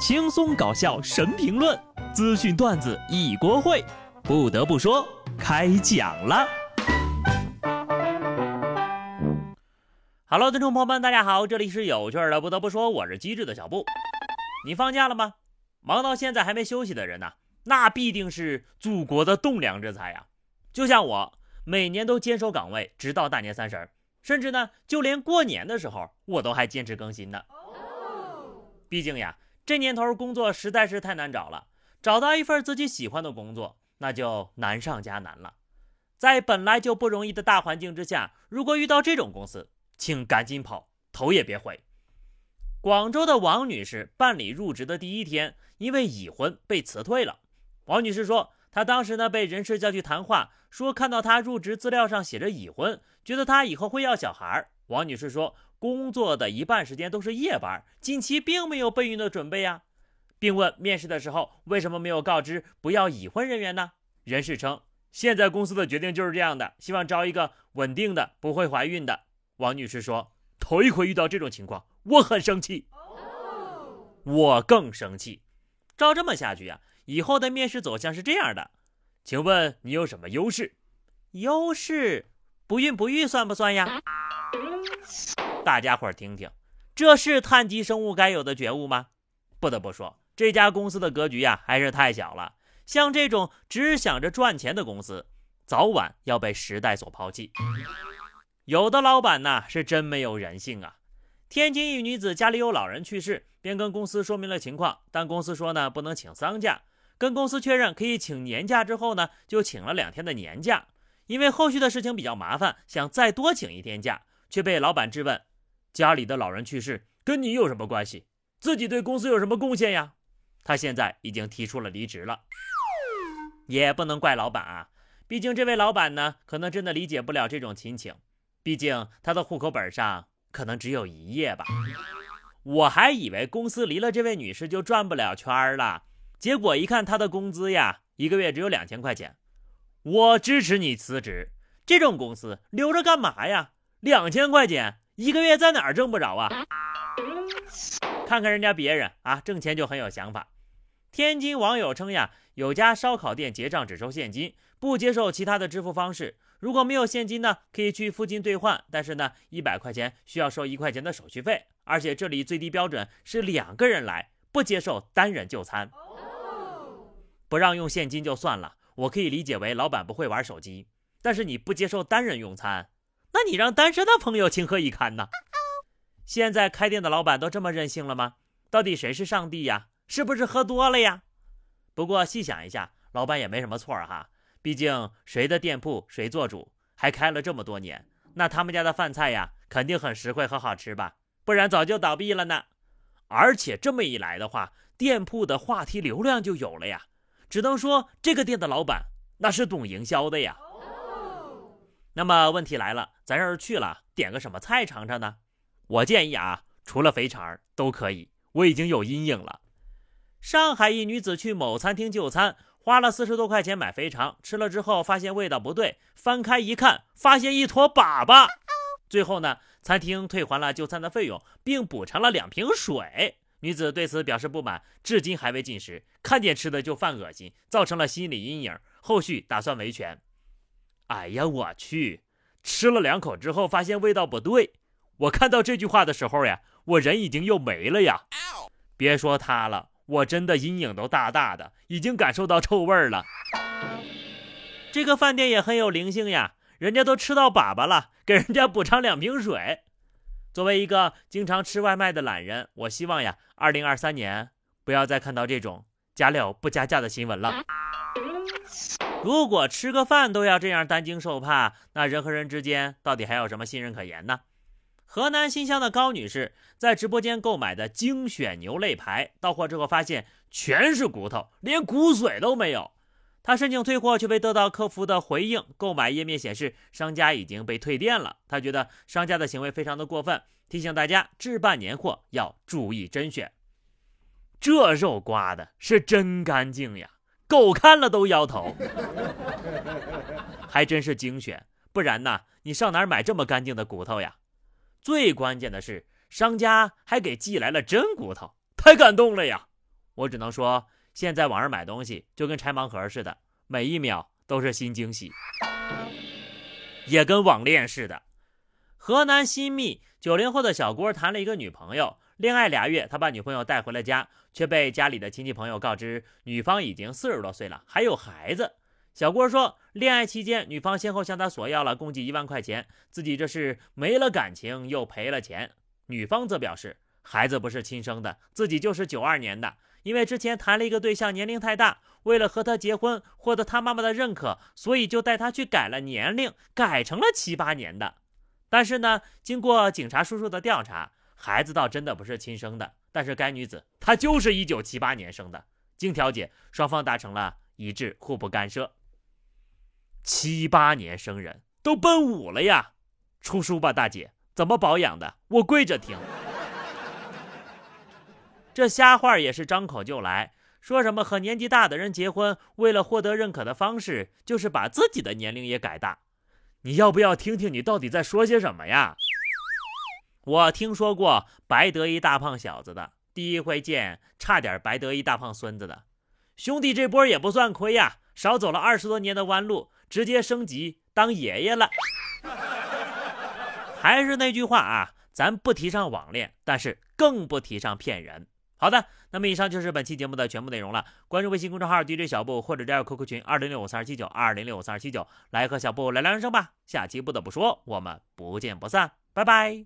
轻松搞笑神评论，资讯段子一锅烩。不得不说，开讲了。Hello，听众朋友们，大家好，这里是有趣的。不得不说，我是机智的小布。你放假了吗？忙到现在还没休息的人呢，那必定是祖国的栋梁之才呀。就像我，每年都坚守岗位，直到大年三十，甚至呢，就连过年的时候，我都还坚持更新呢。毕竟呀。这年头工作实在是太难找了，找到一份自己喜欢的工作，那就难上加难了。在本来就不容易的大环境之下，如果遇到这种公司，请赶紧跑，头也别回。广州的王女士办理入职的第一天，因为已婚被辞退了。王女士说，她当时呢被人事叫去谈话，说看到她入职资料上写着已婚，觉得她以后会要小孩。王女士说。工作的一半时间都是夜班，近期并没有备孕的准备呀，并问面试的时候为什么没有告知不要已婚人员呢？人事称现在公司的决定就是这样的，希望招一个稳定的、不会怀孕的。王女士说：“头一回遇到这种情况，我很生气，我更生气。照这么下去呀，以后的面试走向是这样的，请问你有什么优势？优势，不孕不育算不算呀？” 大家伙听听，这是碳基生物该有的觉悟吗？不得不说，这家公司的格局呀，还是太小了。像这种只想着赚钱的公司，早晚要被时代所抛弃。有的老板呢，是真没有人性啊！天津一女子家里有老人去世，便跟公司说明了情况，但公司说呢，不能请丧假。跟公司确认可以请年假之后呢，就请了两天的年假。因为后续的事情比较麻烦，想再多请一天假，却被老板质问。家里的老人去世，跟你有什么关系？自己对公司有什么贡献呀？他现在已经提出了离职了，也不能怪老板啊。毕竟这位老板呢，可能真的理解不了这种亲情。毕竟他的户口本上可能只有一页吧。我还以为公司离了这位女士就转不了圈了，结果一看她的工资呀，一个月只有两千块钱。我支持你辞职，这种公司留着干嘛呀？两千块钱。一个月在哪儿挣不着啊？看看人家别人啊，挣钱就很有想法。天津网友称呀，有家烧烤店结账只收现金，不接受其他的支付方式。如果没有现金呢，可以去附近兑换，但是呢，一百块钱需要收一块钱的手续费。而且这里最低标准是两个人来，不接受单人就餐。不让用现金就算了，我可以理解为老板不会玩手机。但是你不接受单人用餐？那你让单身的朋友情何以堪呢？现在开店的老板都这么任性了吗？到底谁是上帝呀？是不是喝多了呀？不过细想一下，老板也没什么错哈。毕竟谁的店铺谁做主，还开了这么多年，那他们家的饭菜呀，肯定很实惠和好吃吧？不然早就倒闭了呢。而且这么一来的话，店铺的话题流量就有了呀。只能说这个店的老板那是懂营销的呀。那么问题来了，咱要是去了，点个什么菜尝尝呢？我建议啊，除了肥肠都可以。我已经有阴影了。上海一女子去某餐厅就餐，花了四十多块钱买肥肠，吃了之后发现味道不对，翻开一看，发现一坨粑粑。最后呢，餐厅退还了就餐的费用，并补偿了两瓶水。女子对此表示不满，至今还未进食，看见吃的就犯恶心，造成了心理阴影。后续打算维权。哎呀，我去！吃了两口之后，发现味道不对。我看到这句话的时候呀，我人已经又没了呀。别说他了，我真的阴影都大大的，已经感受到臭味了。这个饭店也很有灵性呀，人家都吃到粑粑了，给人家补偿两瓶水。作为一个经常吃外卖的懒人，我希望呀，二零二三年不要再看到这种加料不加价的新闻了。如果吃个饭都要这样担惊受怕，那人和人之间到底还有什么信任可言呢？河南新乡的高女士在直播间购买的精选牛肋排到货之后，发现全是骨头，连骨髓都没有。她申请退货，却被得到客服的回应：购买页面显示商家已经被退店了。她觉得商家的行为非常的过分，提醒大家置办年货要注意甄选。这肉刮的是真干净呀！狗看了都摇头，还真是精选，不然呢？你上哪儿买这么干净的骨头呀？最关键的是，商家还给寄来了真骨头，太感动了呀！我只能说，现在网上买东西就跟拆盲盒似的，每一秒都是新惊喜，也跟网恋似的。河南新密九零后的小郭谈了一个女朋友，恋爱俩月，他把女朋友带回了家，却被家里的亲戚朋友告知，女方已经四十多岁了，还有孩子。小郭说，恋爱期间，女方先后向他索要了共计一万块钱，自己这是没了感情又赔了钱。女方则表示，孩子不是亲生的，自己就是九二年的，因为之前谈了一个对象，年龄太大，为了和他结婚，获得他妈妈的认可，所以就带他去改了年龄，改成了七八年的。但是呢，经过警察叔叔的调查，孩子倒真的不是亲生的，但是该女子她就是一九七八年生的。经调解，双方达成了一致，互不干涉。七八年生人都奔五了呀，出书吧，大姐，怎么保养的？我跪着听。这瞎话也是张口就来，说什么和年纪大的人结婚，为了获得认可的方式就是把自己的年龄也改大。你要不要听听你到底在说些什么呀？我听说过白得一大胖小子的，第一回见差点白得一大胖孙子的。兄弟这波也不算亏呀，少走了二十多年的弯路。直接升级当爷爷了，还是那句话啊，咱不提倡网恋，但是更不提倡骗人。好的，那么以上就是本期节目的全部内容了。关注微信公众号 DJ 小布或者加入 QQ 群二零六五三二七九二零六五三二七九，来和小布聊聊人生吧。下期不得不说，我们不见不散，拜拜。